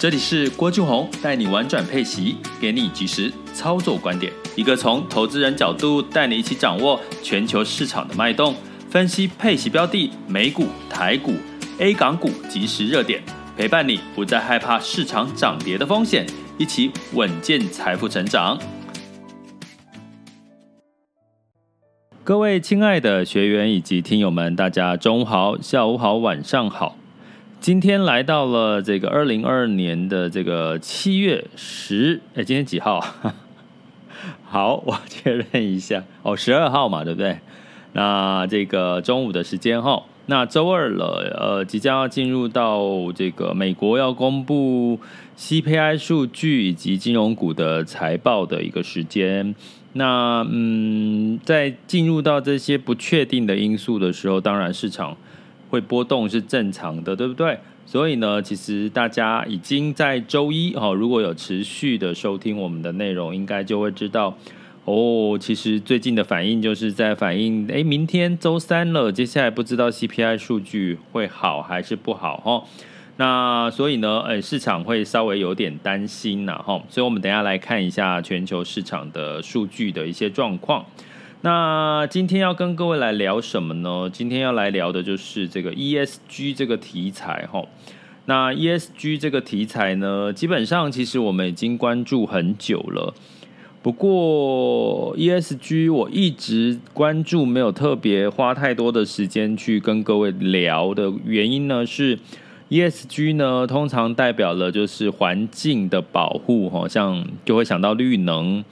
这里是郭俊宏带你玩转配息，给你及时操作观点，一个从投资人角度带你一起掌握全球市场的脉动，分析配息标的、美股、台股、A 港股即时热点，陪伴你不再害怕市场涨跌的风险，一起稳健财富成长。各位亲爱的学员以及听友们，大家中午好、下午好、晚上好。今天来到了这个二零二二年的这个七月十，哎，今天几号？好，我确认一下哦，十二号嘛，对不对？那这个中午的时间哈，那周二了，呃，即将要进入到这个美国要公布 CPI 数据以及金融股的财报的一个时间。那嗯，在进入到这些不确定的因素的时候，当然市场。会波动是正常的，对不对？所以呢，其实大家已经在周一哦，如果有持续的收听我们的内容，应该就会知道哦。其实最近的反应就是在反映，诶，明天周三了，接下来不知道 CPI 数据会好还是不好哈。那所以呢，诶，市场会稍微有点担心呐哈。所以我们等下来看一下全球市场的数据的一些状况。那今天要跟各位来聊什么呢？今天要来聊的就是这个 ESG 这个题材哈。那 ESG 这个题材呢，基本上其实我们已经关注很久了。不过 ESG 我一直关注，没有特别花太多的时间去跟各位聊的原因呢，是 ESG 呢通常代表了就是环境的保护，好像就会想到绿能。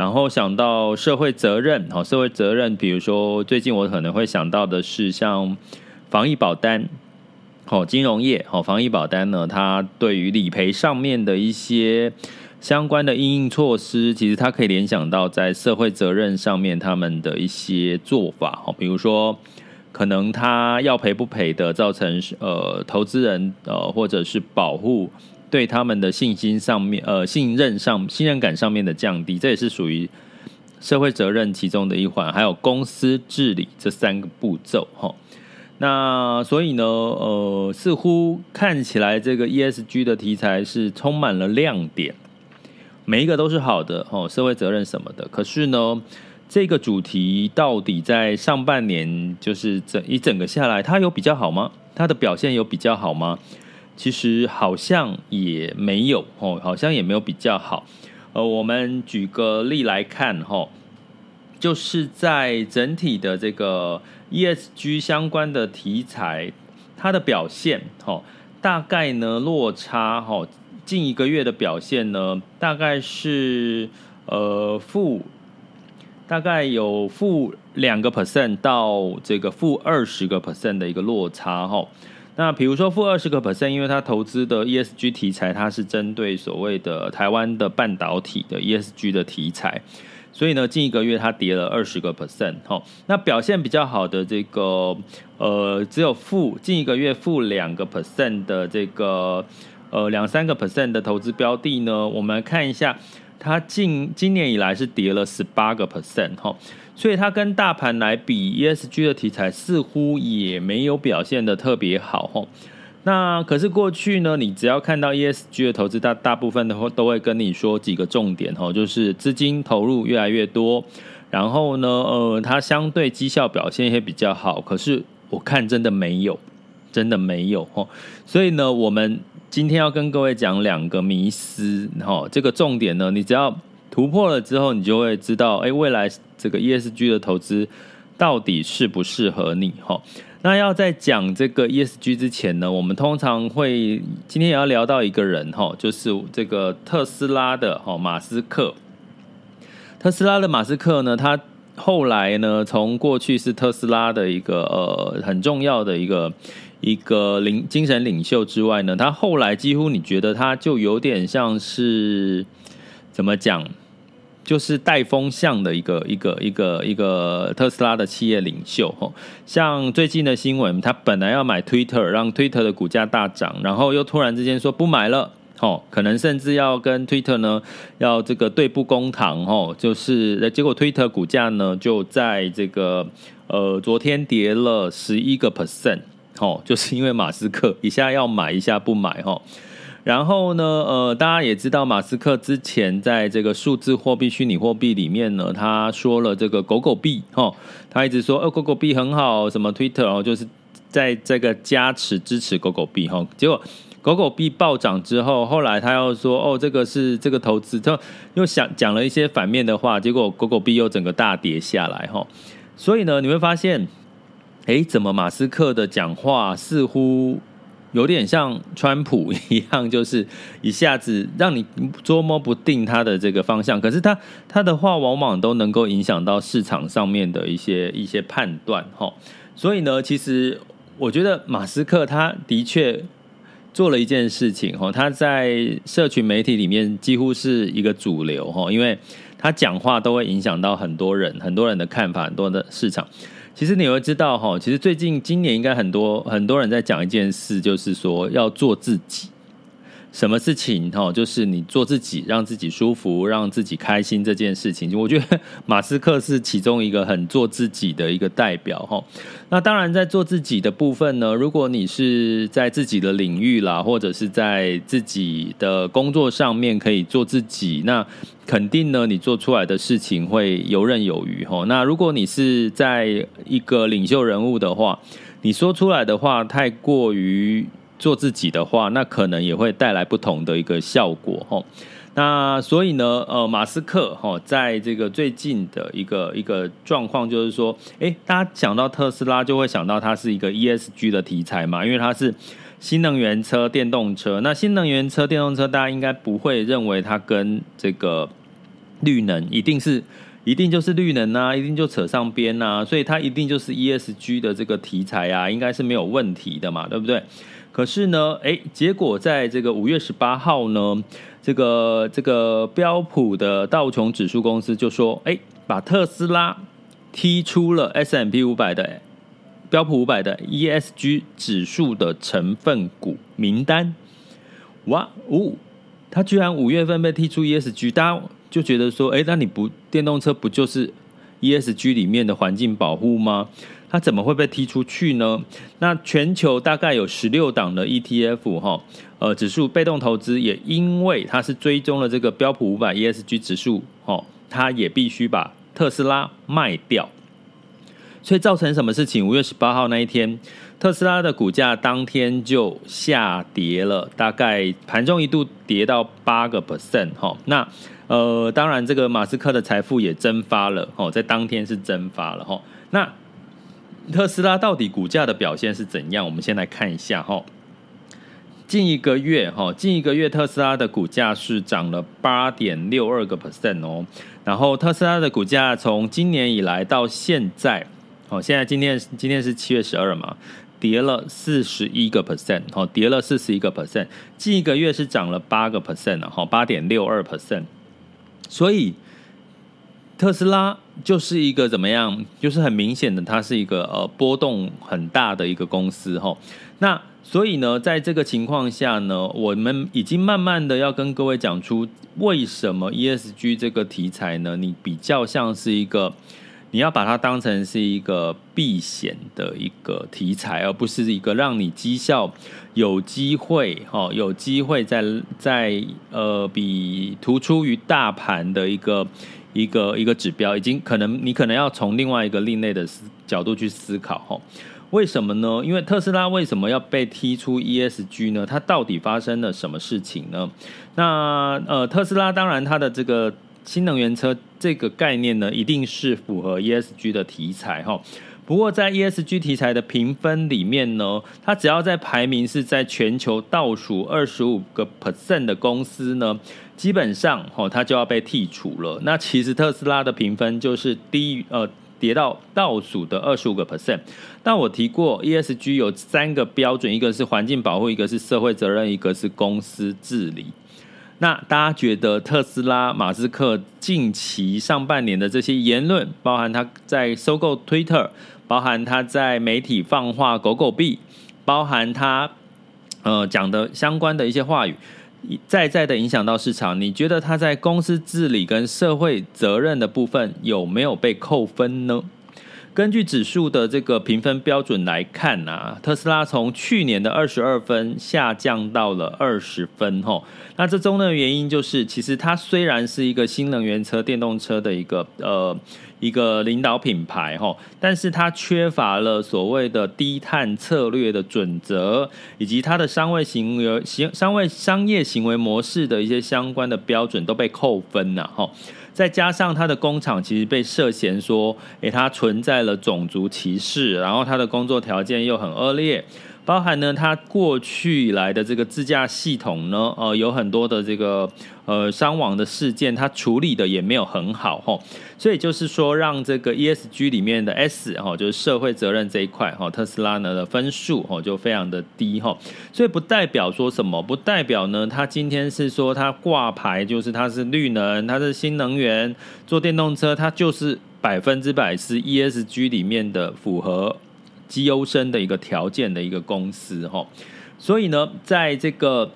然后想到社会责任，好，社会责任，比如说最近我可能会想到的是像防疫保单，好，金融业，好，防疫保单呢，它对于理赔上面的一些相关的应应措施，其实它可以联想到在社会责任上面他们的一些做法，好，比如说可能他要赔不赔的，造成呃投资人呃或者是保护。对他们的信心上面，呃，信任上、信任感上面的降低，这也是属于社会责任其中的一环。还有公司治理这三个步骤，哈。那所以呢，呃，似乎看起来这个 ESG 的题材是充满了亮点，每一个都是好的，哦，社会责任什么的。可是呢，这个主题到底在上半年，就是整一整个下来，它有比较好吗？它的表现有比较好吗？其实好像也没有哦，好像也没有比较好。呃，我们举个例来看哈，就是在整体的这个 ESG 相关的题材，它的表现哈，大概呢落差哈，近一个月的表现呢，大概是呃负，大概有负两个 percent 到这个负二十个 percent 的一个落差哈。那比如说负二十个 percent，因为它投资的 ESG 题材，它是针对所谓的台湾的半导体的 ESG 的题材，所以呢，近一个月它跌了二十个 percent。哈，那表现比较好的这个呃，只有负近一个月负两个 percent 的这个呃两三个 percent 的投资标的呢，我们来看一下，它近今年以来是跌了十八个 percent。哈。所以它跟大盘来比，ESG 的题材似乎也没有表现得特别好吼。那可是过去呢，你只要看到 ESG 的投资，大大部分的话都会跟你说几个重点吼，就是资金投入越来越多，然后呢，呃，它相对绩效表现也比较好。可是我看真的没有，真的没有吼。所以呢，我们今天要跟各位讲两个迷思吼，这个重点呢，你只要。突破了之后，你就会知道，哎，未来这个 ESG 的投资到底适不适合你？哈，那要在讲这个 ESG 之前呢，我们通常会今天也要聊到一个人，哈，就是这个特斯拉的哈马斯克。特斯拉的马斯克呢，他后来呢，从过去是特斯拉的一个呃很重要的一个一个领精神领袖之外呢，他后来几乎你觉得他就有点像是怎么讲？就是带风向的一个一个一个一个特斯拉的企业领袖吼，像最近的新闻，他本来要买 Twitter，让 Twitter 的股价大涨，然后又突然之间说不买了，吼，可能甚至要跟 Twitter 呢要这个对簿公堂吼，就是结果 Twitter 股价呢就在这个呃昨天跌了十一个 percent，吼，就是因为马斯克一下要买，一下不买吼。然后呢，呃，大家也知道，马斯克之前在这个数字货币、虚拟货币里面呢，他说了这个狗狗币，哈，他一直说，呃，狗狗币很好，什么 Twitter，然后就是在这个加持支持狗狗币，哈，结果狗狗币暴涨之后，后来他又说，哦，这个是这个投资，他又想讲了一些反面的话，结果狗狗币又整个大跌下来，哈，所以呢，你会发现，诶，怎么马斯克的讲话似乎？有点像川普一样，就是一下子让你捉摸不定他的这个方向。可是他他的话往往都能够影响到市场上面的一些一些判断，哈。所以呢，其实我觉得马斯克他的确做了一件事情，哈，他在社群媒体里面几乎是一个主流，哈，因为他讲话都会影响到很多人，很多人的看法，很多的市场。其实你会知道哈，其实最近今年应该很多很多人在讲一件事，就是说要做自己。什么事情哈？就是你做自己，让自己舒服，让自己开心这件事情。我觉得马斯克是其中一个很做自己的一个代表哈。那当然，在做自己的部分呢，如果你是在自己的领域啦，或者是在自己的工作上面可以做自己，那肯定呢，你做出来的事情会游刃有余哈。那如果你是在一个领袖人物的话，你说出来的话太过于。做自己的话，那可能也会带来不同的一个效果哈。那所以呢，呃，马斯克哈，在这个最近的一个一个状况，就是说，诶，大家想到特斯拉，就会想到它是一个 ESG 的题材嘛，因为它是新能源车、电动车。那新能源车、电动车，大家应该不会认为它跟这个绿能一定是一定就是绿能啊，一定就扯上边啊，所以它一定就是 ESG 的这个题材啊，应该是没有问题的嘛，对不对？可是呢，哎，结果在这个五月十八号呢，这个这个标普的道琼指数公司就说，哎，把特斯拉踢出了 S M P 五百的标普五百的 ESG 指数的成分股名单。哇哦，他居然五月份被踢出 ESG，大家就觉得说，哎，那你不电动车不就是 ESG 里面的环境保护吗？它怎么会被踢出去呢？那全球大概有十六档的 ETF 哈，呃，指数被动投资也因为它是追踪了这个标普五百 ESG 指数，哈，它也必须把特斯拉卖掉，所以造成什么事情？五月十八号那一天，特斯拉的股价当天就下跌了，大概盘中一度跌到八个 percent 哈。那呃，当然这个马斯克的财富也蒸发了，哦，在当天是蒸发了哈。那特斯拉到底股价的表现是怎样？我们先来看一下哈。近一个月哈，近一个月特斯拉的股价是涨了八点六二个 percent 哦。然后特斯拉的股价从今年以来到现在，哦，现在今天今天是七月十二嘛，跌了四十一个 percent，哦，跌了四十一个 percent。近一个月是涨了八个 percent 哈，八点六二 percent。所以。特斯拉就是一个怎么样？就是很明显的，它是一个呃波动很大的一个公司哈。那所以呢，在这个情况下呢，我们已经慢慢的要跟各位讲出为什么 ESG 这个题材呢？你比较像是一个，你要把它当成是一个避险的一个题材，而不是一个让你绩效有机会哈，有机会在在呃比突出于大盘的一个。一个一个指标，已经可能你可能要从另外一个另类的角度去思考哈，为什么呢？因为特斯拉为什么要被踢出 ESG 呢？它到底发生了什么事情呢？那呃，特斯拉当然它的这个新能源车这个概念呢，一定是符合 ESG 的题材哈。不过在 ESG 题材的评分里面呢，它只要在排名是在全球倒数二十五个 percent 的公司呢，基本上它就要被剔除了。那其实特斯拉的评分就是低呃跌到倒数的二十五个 percent。但我提过，ESG 有三个标准，一个是环境保护，一个是社会责任，一个是公司治理。那大家觉得特斯拉马斯克近期上半年的这些言论，包含他在收购 Twitter，包含他在媒体放话狗狗币，包含他呃讲的相关的一些话语，在在的影响到市场，你觉得他在公司治理跟社会责任的部分有没有被扣分呢？根据指数的这个评分标准来看啊，特斯拉从去年的二十二分下降到了二十分吼。那这中的原因就是，其实它虽然是一个新能源车、电动车的一个呃一个领导品牌吼，但是它缺乏了所谓的低碳策略的准则，以及它的商业行为、行商业商业行为模式的一些相关的标准都被扣分了吼。再加上他的工厂其实被涉嫌说，诶，它存在了种族歧视，然后他的工作条件又很恶劣。包含呢，它过去以来的这个自驾系统呢，呃，有很多的这个呃伤亡的事件，它处理的也没有很好吼，所以就是说，让这个 ESG 里面的 S 哈，就是社会责任这一块哈，特斯拉呢的分数哈就非常的低哈，所以不代表说什么，不代表呢，它今天是说它挂牌就是它是绿能，它是新能源，做电动车，它就是百分之百是 ESG 里面的符合。绩优生的一个条件的一个公司哈，所以呢，在这个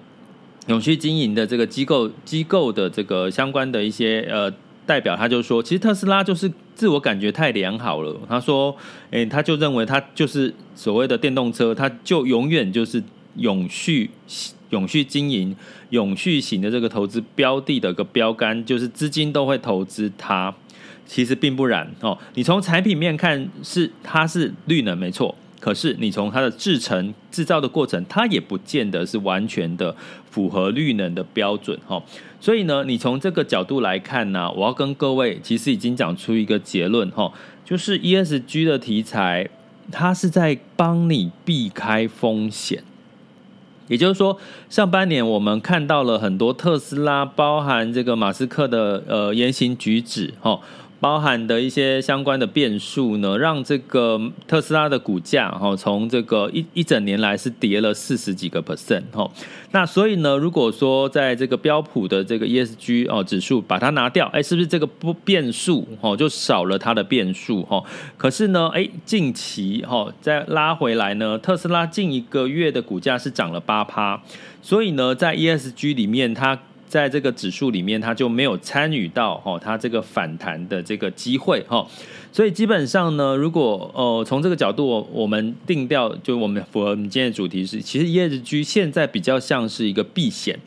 永续经营的这个机构机构的这个相关的一些呃代表，他就说，其实特斯拉就是自我感觉太良好了。他说，诶，他就认为他就是所谓的电动车，他就永远就是永续永续经营、永续型的这个投资标的的一个标杆，就是资金都会投资它。其实并不然哦，你从产品面看是它是绿能没错，可是你从它的制成制造的过程，它也不见得是完全的符合绿能的标准哈。所以呢，你从这个角度来看呢，我要跟各位其实已经讲出一个结论哈，就是 ESG 的题材，它是在帮你避开风险。也就是说，上半年我们看到了很多特斯拉，包含这个马斯克的呃言行举止哈。包含的一些相关的变数呢，让这个特斯拉的股价哈，从这个一一整年来是跌了四十几个 percent 哈。那所以呢，如果说在这个标普的这个 ESG 哦指数把它拿掉，哎，是不是这个不变数哦就少了它的变数哈？可是呢，哎，近期哈再拉回来呢，特斯拉近一个月的股价是涨了八趴，所以呢，在 ESG 里面它。在这个指数里面，它就没有参与到哈，它这个反弹的这个机会哈，所以基本上呢，如果呃从这个角度我们定调，就我们符合我们今天的主题是，其实 ESG 现在比较像是一个避险。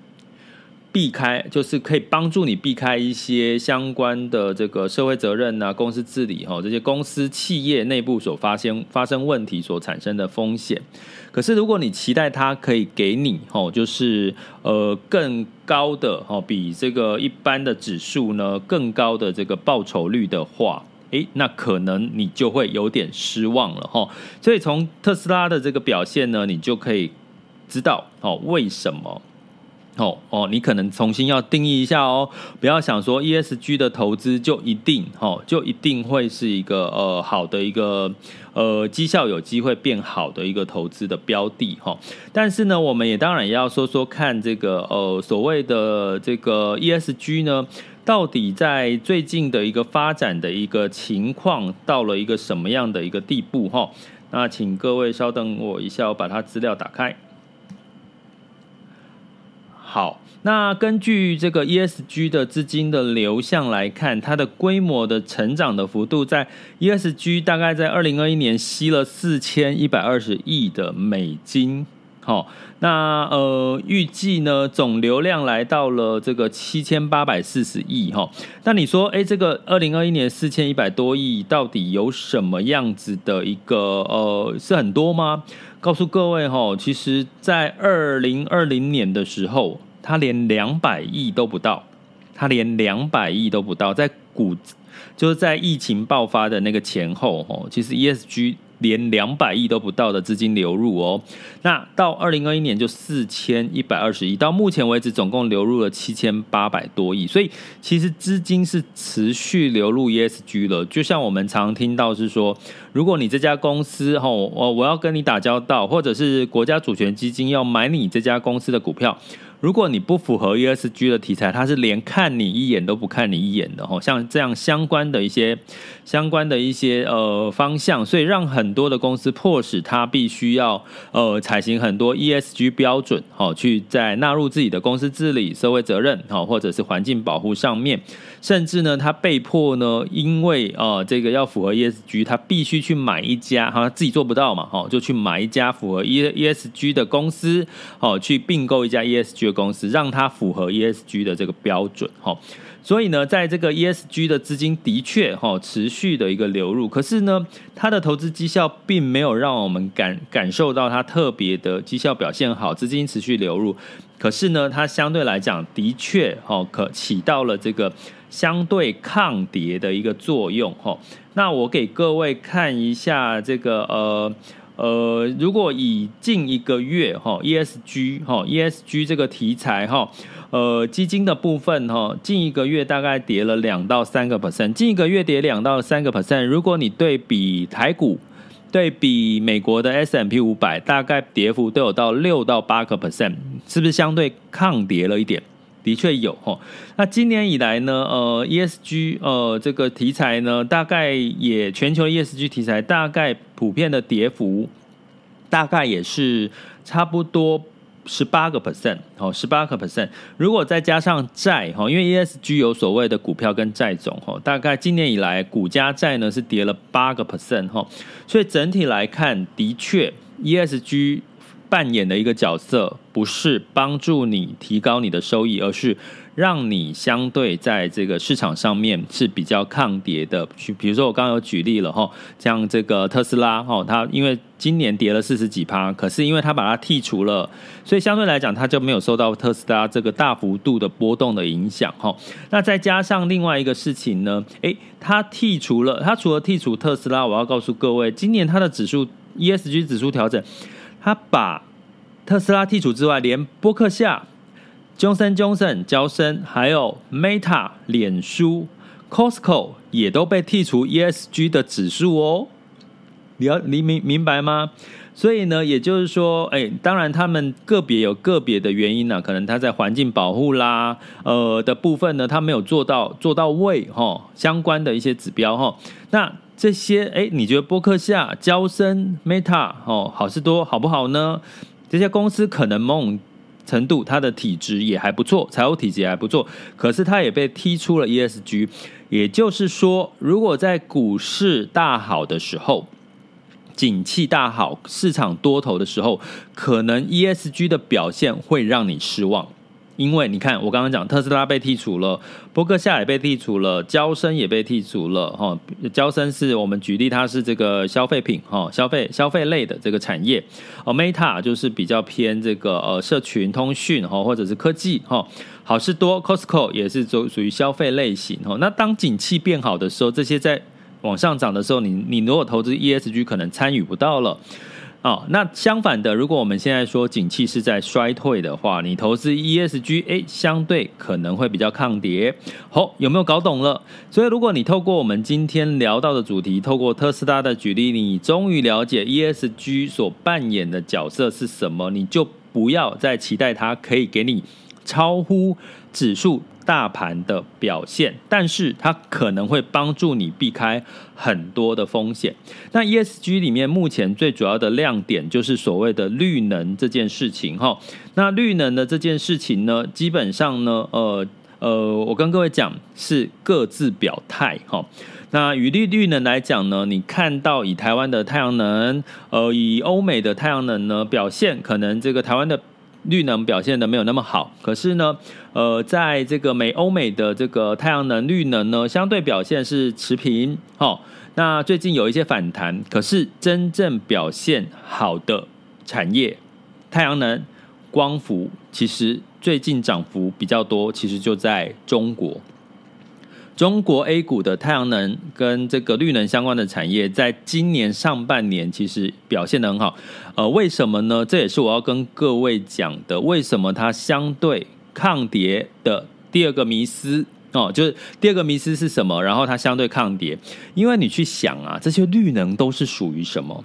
避开就是可以帮助你避开一些相关的这个社会责任啊、公司治理哈这些公司企业内部所发生发生问题所产生的风险。可是如果你期待它可以给你哈，就是呃更高的哈，比这个一般的指数呢更高的这个报酬率的话，诶，那可能你就会有点失望了哈。所以从特斯拉的这个表现呢，你就可以知道哦为什么。哦哦，你可能重新要定义一下哦，不要想说 ESG 的投资就一定哦，就一定会是一个呃好的一个呃绩效有机会变好的一个投资的标的哈。但是呢，我们也当然也要说说看这个呃所谓的这个 ESG 呢，到底在最近的一个发展的一个情况到了一个什么样的一个地步哈？那请各位稍等我一下，我把它资料打开。好，那根据这个 ESG 的资金的流向来看，它的规模的成长的幅度，在 ESG 大概在二零二一年吸了四千一百二十亿的美金。好，那呃预计呢总流量来到了这个七千八百四十亿哈。那你说，哎，这个二零二一年四千一百多亿到底有什么样子的一个呃是很多吗？告诉各位哈，其实，在二零二零年的时候，它连两百亿都不到，它连两百亿都不到。在股，就是在疫情爆发的那个前后，哈，其实 ESG 连两百亿都不到的资金流入哦。那到二零二一年就四千一百二十亿，到目前为止总共流入了七千八百多亿，所以其实资金是持续流入 ESG 了。就像我们常听到是说，如果你这家公司哦，我我要跟你打交道，或者是国家主权基金要买你这家公司的股票。如果你不符合 ESG 的题材，它是连看你一眼都不看你一眼的哈，像这样相关的一些相关的一些呃方向，所以让很多的公司迫使它必须要呃采行很多 ESG 标准，好去在纳入自己的公司治理、社会责任，好或者是环境保护上面，甚至呢，他被迫呢，因为呃这个要符合 ESG，他必须去买一家哈，自己做不到嘛，好就去买一家符合 E ESG 的公司，哦去并购一家 ESG 的。公司让它符合 ESG 的这个标准，哈，所以呢，在这个 ESG 的资金的确哈持续的一个流入，可是呢，它的投资绩效并没有让我们感感受到它特别的绩效表现好，资金持续流入，可是呢，它相对来讲的确哈可起到了这个相对抗跌的一个作用，哈。那我给各位看一下这个呃。呃，如果以近一个月哈 ESG 哈 ESG 这个题材哈，呃基金的部分哈，近一个月大概跌了两到三个 percent，近一个月跌两到三个 percent。如果你对比台股，对比美国的 S&P 五百，大概跌幅都有到六到八个 percent，是不是相对抗跌了一点？的确有哈，那今年以来呢，呃，ESG 呃这个题材呢，大概也全球 ESG 题材大概普遍的跌幅，大概也是差不多十八个 percent，哦，十八个 percent。如果再加上债哈，因为 ESG 有所谓的股票跟债种哈，大概今年以来股加债呢是跌了八个 percent 哈，所以整体来看，的确 ESG。扮演的一个角色，不是帮助你提高你的收益，而是让你相对在这个市场上面是比较抗跌的。去，比如说我刚刚有举例了哈，像这个特斯拉哈，它因为今年跌了四十几趴，可是因为它把它剔除了，所以相对来讲，它就没有受到特斯拉这个大幅度的波动的影响哈。那再加上另外一个事情呢，诶，它剔除了，它除了剔除特斯拉，我要告诉各位，今年它的指数 ESG 指数调整。他把特斯拉剔除之外，连波克夏、Johnson Johnson 娇生，还有 Meta 脸书、Costco 也都被剔除 ESG 的指数哦。你要你明明白吗？所以呢，也就是说，哎，当然他们个别有个别的原因呢、可能他在环境保护啦，呃的部分呢，他没有做到做到位哈、相关的一些指标哈、那。这些哎，你觉得波克夏、交生、Meta 哦，好事多好不好呢？这些公司可能某种程度它的体质也还不错，财务体质也还不错，可是它也被踢出了 ESG。也就是说，如果在股市大好的时候，景气大好、市场多头的时候，可能 ESG 的表现会让你失望。因为你看，我刚刚讲特斯拉被剔除了，波克夏也被剔除了，交生也被剔除了。哈，交生是我们举例，它是这个消费品，哈，消费消费类的这个产业。哦，Meta 就是比较偏这个呃社群通讯，哈，或者是科技，哈。好市多 Costco 也是属属于消费类型，哈。那当景气变好的时候，这些在往上涨的时候，你你如果投资 ESG 可能参与不到了。哦，那相反的，如果我们现在说景气是在衰退的话，你投资 ESG，哎，相对可能会比较抗跌。好、有没有搞懂了？所以，如果你透过我们今天聊到的主题，透过特斯拉的举例，你终于了解 ESG 所扮演的角色是什么，你就不要再期待它可以给你超乎指数。大盘的表现，但是它可能会帮助你避开很多的风险。那 ESG 里面目前最主要的亮点就是所谓的绿能这件事情哈。那绿能的这件事情呢，基本上呢，呃呃，我跟各位讲是各自表态哈。那以绿绿能来讲呢，你看到以台湾的太阳能，呃，以欧美的太阳能呢表现，可能这个台湾的。绿能表现的没有那么好，可是呢，呃，在这个美欧美的这个太阳能绿能呢，相对表现是持平。哦，那最近有一些反弹，可是真正表现好的产业，太阳能、光伏，其实最近涨幅比较多，其实就在中国。中国 A 股的太阳能跟这个绿能相关的产业，在今年上半年其实表现得很好。呃，为什么呢？这也是我要跟各位讲的，为什么它相对抗跌的第二个迷思哦，就是第二个迷思是什么？然后它相对抗跌，因为你去想啊，这些绿能都是属于什么？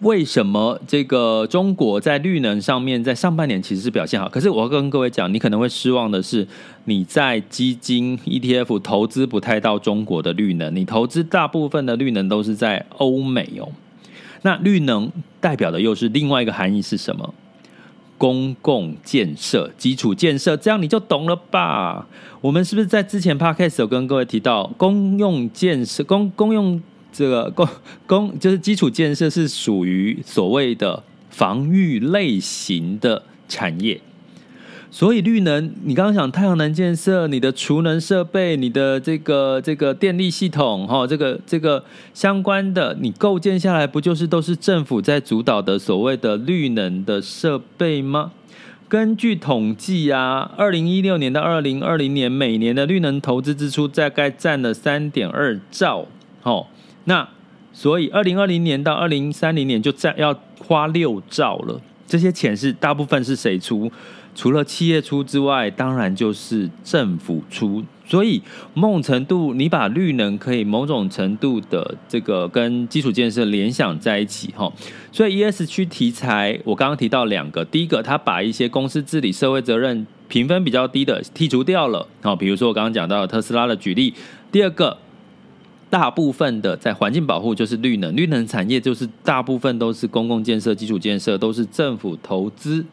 为什么这个中国在绿能上面在上半年其实是表现好？可是我要跟各位讲，你可能会失望的是，你在基金 ETF 投资不太到中国的绿能，你投资大部分的绿能都是在欧美哦。那绿能代表的又是另外一个含义是什么？公共建设、基础建设，这样你就懂了吧？我们是不是在之前 Podcast 有跟各位提到公用建设、公公用？这个公公就是基础建设是属于所谓的防御类型的产业，所以绿能，你刚刚讲太阳能建设，你的储能设备，你的这个这个电力系统，哈，这个这个相关的，你构建下来，不就是都是政府在主导的所谓的绿能的设备吗？根据统计啊，二零一六年到二零二零年，每年的绿能投资支出大概占了三点二兆，哦。那所以，二零二零年到二零三零年就占要花六兆了。这些钱是大部分是谁出？除了企业出之外，当然就是政府出。所以某种程度，你把绿能可以某种程度的这个跟基础建设联想在一起哈。所以 ESG 题材，我刚刚提到两个，第一个，他把一些公司治理社会责任评分比较低的剔除掉了。好，比如说我刚刚讲到特斯拉的举例。第二个。大部分的在环境保护就是绿能，绿能产业就是大部分都是公共建设、基础建设，都是政府投资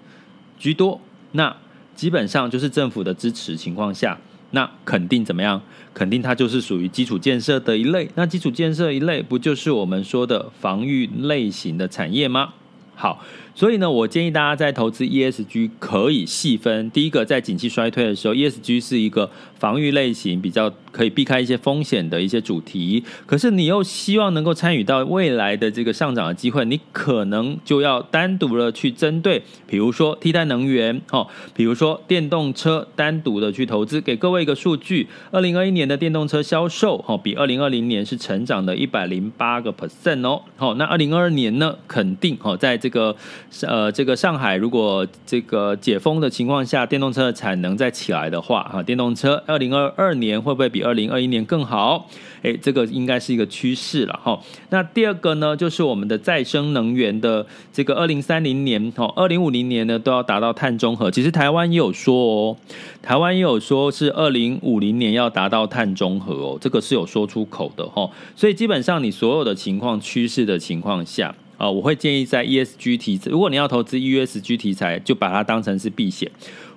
居多。那基本上就是政府的支持情况下，那肯定怎么样？肯定它就是属于基础建设的一类。那基础建设一类，不就是我们说的防御类型的产业吗？好。所以呢，我建议大家在投资 ESG 可以细分。第一个，在景气衰退的时候，ESG 是一个防御类型，比较可以避开一些风险的一些主题。可是你又希望能够参与到未来的这个上涨的机会，你可能就要单独的去针对，比如说替代能源，哦，比如说电动车，单独的去投资。给各位一个数据：二零二一年的电动车销售，哦，比二零二零年是成长的一百零八个 percent 哦。好，那二零二二年呢，肯定哦，在这个。呃，这个上海如果这个解封的情况下，电动车的产能再起来的话，哈，电动车二零二二年会不会比二零二一年更好？哎，这个应该是一个趋势了哈。那第二个呢，就是我们的再生能源的这个二零三零年，哈，二零五零年呢都要达到碳中和。其实台湾也有说哦，台湾也有说是二零五零年要达到碳中和哦，这个是有说出口的哈。所以基本上你所有的情况趋势的情况下。啊，我会建议在 ESG 题材，如果你要投资 ESG 题材，就把它当成是避险，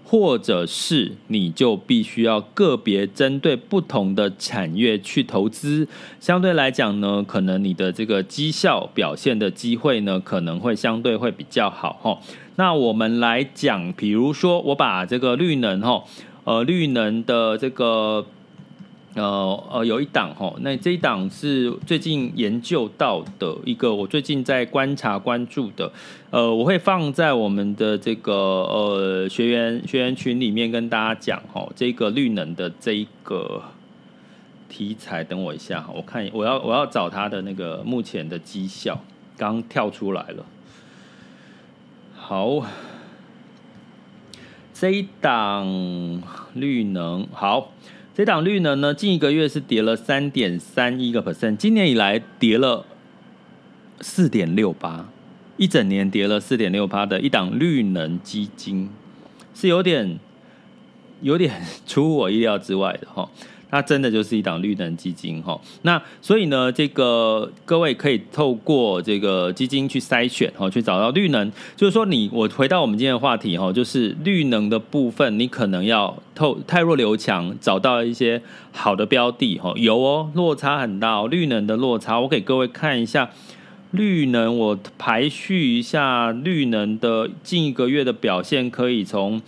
或者是你就必须要个别针对不同的产业去投资，相对来讲呢，可能你的这个绩效表现的机会呢，可能会相对会比较好哈。那我们来讲，比如说我把这个绿能哈，呃，绿能的这个。呃呃，有一档哈，那这一档是最近研究到的一个，我最近在观察关注的，呃，我会放在我们的这个呃学员学员群里面跟大家讲哈，这个绿能的这一个题材，等我一下，我看我要我要找它的那个目前的绩效，刚跳出来了，好，这一档绿能好。这档绿能呢，近一个月是跌了三点三一个 percent，今年以来跌了四点六八，一整年跌了四点六八的一档绿能基金，是有点有点 出乎我意料之外的哈。它真的就是一档绿能基金哈，那所以呢，这个各位可以透过这个基金去筛选哈，去找到绿能。就是说，你我回到我们今天的话题哈，就是绿能的部分，你可能要透汰弱留强，找到一些好的标的哈。有哦，落差很大哦，绿能的落差，我给各位看一下绿能，我排序一下绿能的近一个月的表现，可以从。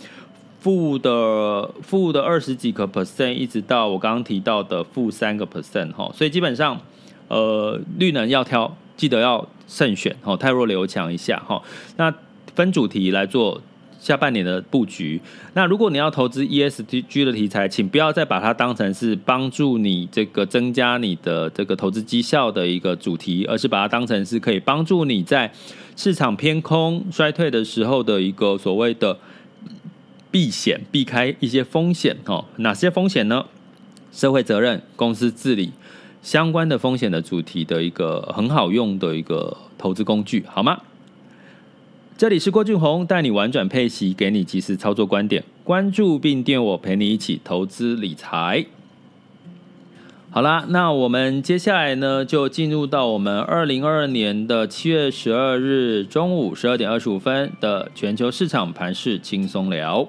负的负的二十几个 percent，一直到我刚刚提到的负三个 percent 哈，所以基本上，呃，绿能要挑，记得要慎选哦，汰弱留强一下哈。那分主题来做下半年的布局。那如果你要投资 ESG 的题材，请不要再把它当成是帮助你这个增加你的这个投资绩效的一个主题，而是把它当成是可以帮助你在市场偏空衰退的时候的一个所谓的避险，避开一些风险哦。哪些风险呢？社会责任、公司治理相关的风险的主题的一个很好用的一个投资工具，好吗？这里是郭俊宏，带你玩转配息，给你及时操作观点。关注并订阅我，陪你一起投资理财。好啦，那我们接下来呢，就进入到我们二零二二年的七月十二日中午十二点二十五分的全球市场盘势轻松聊。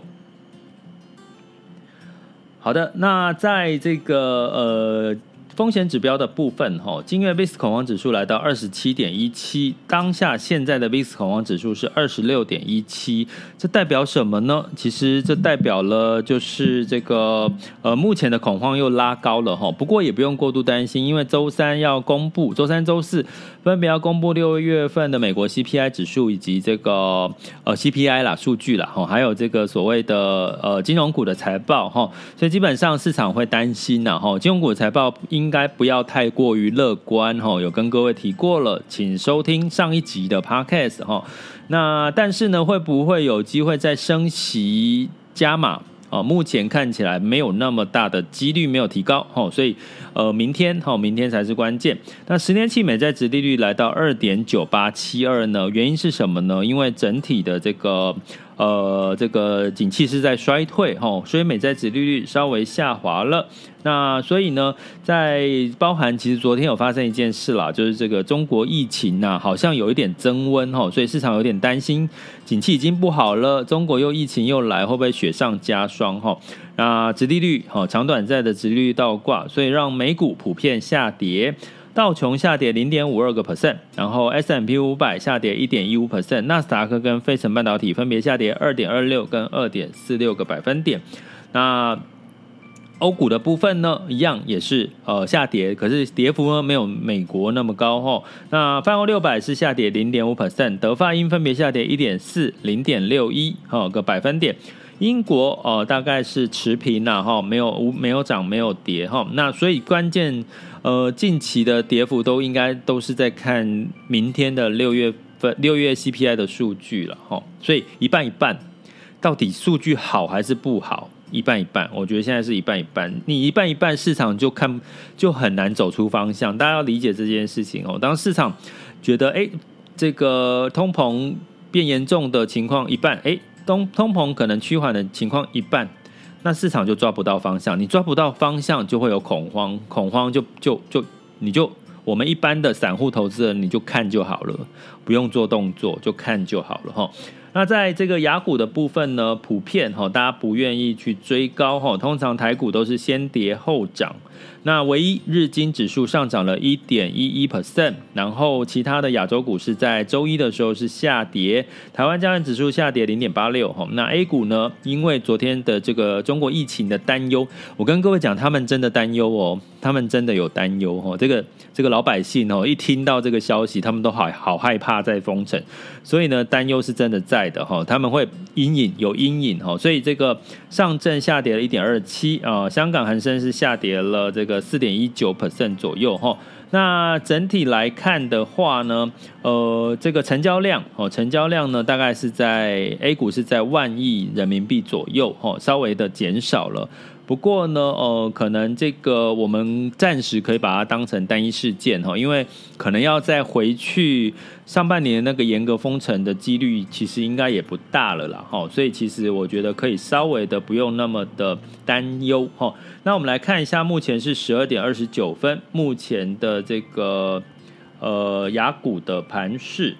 好的，那在这个呃。风险指标的部分，哈，今月 VIX 恐慌指数来到二十七点一七，当下现在的 VIX 恐慌指数是二十六点一七，这代表什么呢？其实这代表了就是这个呃，目前的恐慌又拉高了哈，不过也不用过度担心，因为周三要公布，周三、周四分别要公布六月份的美国 CPI 指数以及这个呃 CPI 啦数据啦哈，还有这个所谓的呃金融股的财报哈，所以基本上市场会担心呐哈，金融股的财报应应该不要太过于乐观哈，有跟各位提过了，请收听上一集的 podcast 哈。那但是呢，会不会有机会再升息加码？哦，目前看起来没有那么大的几率没有提高哈，所以呃，明天哈，明天才是关键。那十年期美债殖利率来到二点九八七二呢？原因是什么呢？因为整体的这个。呃，这个景气是在衰退哈，所以美债殖利率稍微下滑了。那所以呢，在包含其实昨天有发生一件事啦，就是这个中国疫情呐，好像有一点增温哈，所以市场有点担心，景气已经不好了，中国又疫情又来，会不会雪上加霜哈？那殖利率哈，长短债的殖利率倒挂，所以让美股普遍下跌。道琼下跌零点五二个 percent，然后 S&P 五百下跌一点一五 percent，纳斯达克跟费城半导体分别下跌二点二六跟二点四六个百分点。那欧股的部分呢，一样也是呃下跌，可是跌幅呢没有美国那么高哈。那泛欧六百是下跌零点五 percent，德法英分别下跌一点四、零点六一哈个百分点。英国呃大概是持平呐哈，没有无没有涨没有跌哈。那所以关键。呃，近期的跌幅都应该都是在看明天的六月份六月 CPI 的数据了哈，所以一半一半，到底数据好还是不好？一半一半，我觉得现在是一半一半。你一半一半，市场就看就很难走出方向。大家要理解这件事情哦。当市场觉得哎，这个通膨变严重的情况一半，哎，通通膨可能趋缓的情况一半。那市场就抓不到方向，你抓不到方向就会有恐慌，恐慌就就就你就我们一般的散户投资人你就看就好了，不用做动作就看就好了哈。那在这个雅股的部分呢，普遍哈大家不愿意去追高哈，通常台股都是先跌后涨。那唯一日经指数上涨了一点一一 percent，然后其他的亚洲股市在周一的时候是下跌，台湾加权指数下跌零点八六哈。那 A 股呢，因为昨天的这个中国疫情的担忧，我跟各位讲，他们真的担忧哦，他们真的有担忧哦。这个这个老百姓哦，一听到这个消息，他们都好好害怕在封城，所以呢，担忧是真的在的哈。他们会阴影有阴影哈，所以这个上证下跌了一点二七啊，香港恒生是下跌了这个。四点一九 percent 左右哈，那整体来看的话呢，呃，这个成交量哦，成交量呢大概是在 A 股是在万亿人民币左右哈，稍微的减少了。不过呢，呃，可能这个我们暂时可以把它当成单一事件哈，因为可能要再回去上半年那个严格封城的几率，其实应该也不大了啦哈，所以其实我觉得可以稍微的不用那么的担忧哈。那我们来看一下，目前是十二点二十九分，目前的这个呃雅股的盘势。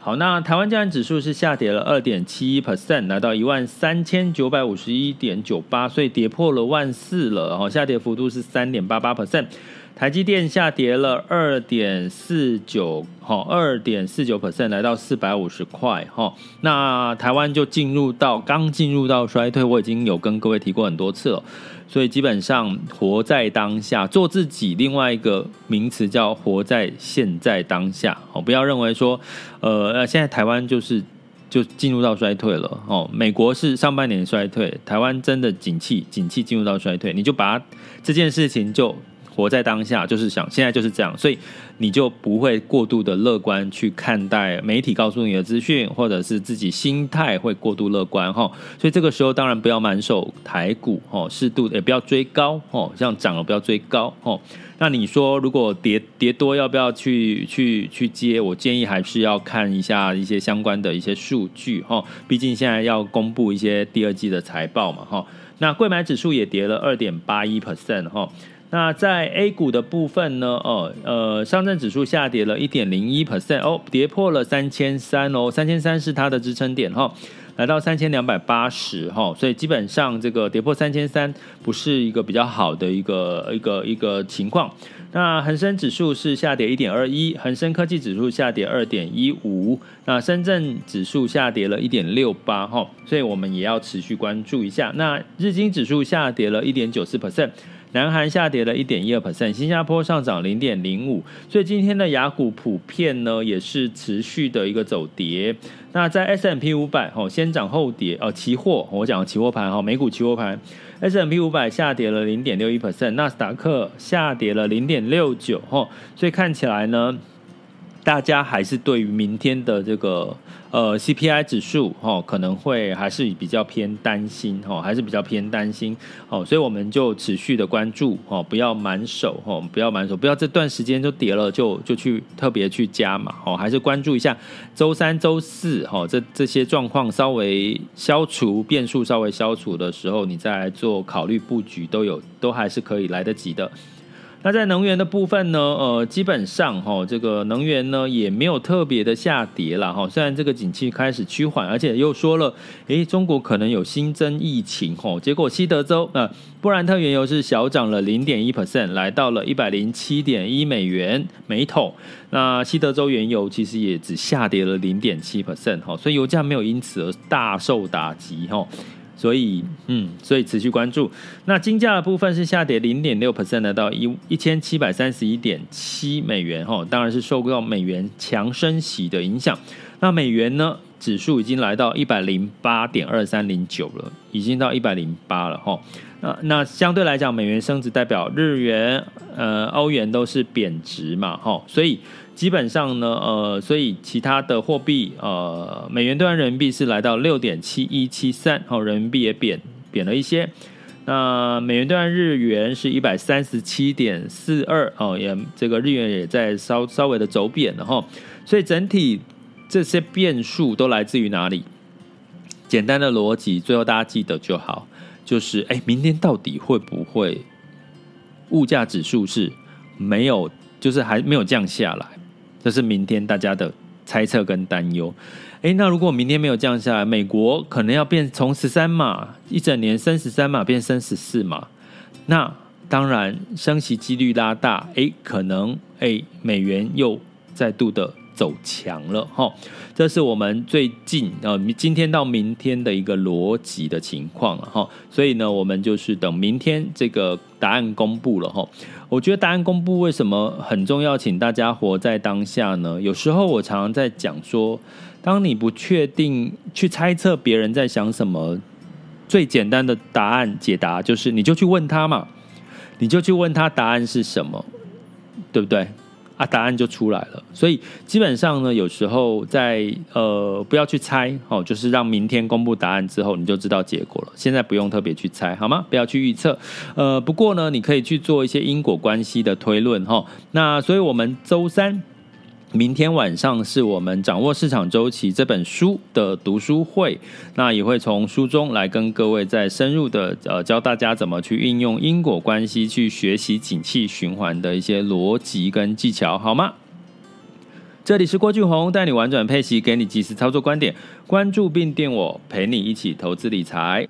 好，那台湾加权指数是下跌了二点七一 percent，来到一万三千九百五十一点九八，所以跌破了万四了，然后下跌幅度是三点八八 percent。台积电下跌了二点四九，哈，二点四九 percent，来到四百五十块，哈。那台湾就进入到刚进入到衰退，我已经有跟各位提过很多次了。所以基本上活在当下，做自己。另外一个名词叫活在现在当下。哦，不要认为说，呃，现在台湾就是就进入到衰退了哦。美国是上半年衰退，台湾真的景气景气进入到衰退，你就把这件事情就活在当下，就是想现在就是这样，所以你就不会过度的乐观去看待媒体告诉你的资讯，或者是自己心态会过度乐观哈。所以这个时候当然不要满手台股哦，适度的也不要追高哦，像涨了不要追高哦。那你说，如果跌跌多，要不要去去去接？我建议还是要看一下一些相关的一些数据哈，毕竟现在要公布一些第二季的财报嘛哈。那柜买指数也跌了二点八一 percent 哈。那在 A 股的部分呢？哦，呃，上证指数下跌了一点零一 percent 哦，跌破了三千三哦，三千三是它的支撑点哈。来到三千两百八十哈，所以基本上这个跌破三千三不是一个比较好的一个一个一个情况。那恒生指数是下跌一点二一，恒生科技指数下跌二点一五，那深圳指数下跌了一点六八哈，所以我们也要持续关注一下。那日经指数下跌了一点九四 percent。南韩下跌了一点一二 percent，新加坡上涨零点零五，所以今天的雅股普遍呢也是持续的一个走跌。那在 S&P 五百哦，先涨后跌哦，期货我讲期货盘哈，美股期货盘 S&P 五百下跌了零点六一 percent，纳斯达克下跌了零点六九哈，所以看起来呢。大家还是对于明天的这个呃 CPI 指数哦，可能会还是比较偏担心哦，还是比较偏担心哦，所以我们就持续的关注哦，不要满手哦，不要满手，不要这段时间就跌了就就去特别去加嘛哦，还是关注一下周三、周四哦，这这些状况稍微消除变数，稍微消除的时候，你再来做考虑布局都有，都还是可以来得及的。那在能源的部分呢？呃，基本上哈，这个能源呢也没有特别的下跌了哈。虽然这个景气开始趋缓，而且又说了，诶，中国可能有新增疫情哈。结果西德州呃，布兰特原油是小涨了零点一 percent，来到了一百零七点一美元每桶。那西德州原油其实也只下跌了零点七 percent 哈，所以油价没有因此而大受打击哈。所以，嗯，所以持续关注。那金价的部分是下跌零点六 percent，来到一一千七百三十一点七美元，哈，当然是受到美元强升息的影响。那美元呢，指数已经来到一百零八点二三零九了，已经到一百零八了，哈。那那相对来讲，美元升值代表日元、呃，欧元都是贬值嘛，哈，所以。基本上呢，呃，所以其他的货币，呃，美元兑换人民币是来到六点七一七三，好，人民币也贬贬了一些。那美元兑换日元是一百三十七点四二，哦，也这个日元也在稍稍微的走贬了哈。所以整体这些变数都来自于哪里？简单的逻辑，最后大家记得就好，就是哎，明天到底会不会物价指数是没有，就是还没有降下来？这是明天大家的猜测跟担忧。诶，那如果明天没有降下来，美国可能要变从十三码一整年升十三码变升十四码，那当然升息几率拉大，诶，可能诶美元又再度的走强了哈。这是我们最近呃今天到明天的一个逻辑的情况了哈。所以呢，我们就是等明天这个答案公布了哈。我觉得答案公布为什么很重要？请大家活在当下呢？有时候我常常在讲说，当你不确定去猜测别人在想什么，最简单的答案解答就是，你就去问他嘛，你就去问他答案是什么，对不对？啊，答案就出来了。所以基本上呢，有时候在呃，不要去猜哦，就是让明天公布答案之后，你就知道结果了。现在不用特别去猜，好吗？不要去预测。呃，不过呢，你可以去做一些因果关系的推论哈。那所以我们周三。明天晚上是我们掌握市场周期这本书的读书会，那也会从书中来跟各位再深入的呃教大家怎么去运用因果关系去学习景气循环的一些逻辑跟技巧，好吗？这里是郭俊宏，带你玩转配息，给你及时操作观点，关注并订我，陪你一起投资理财。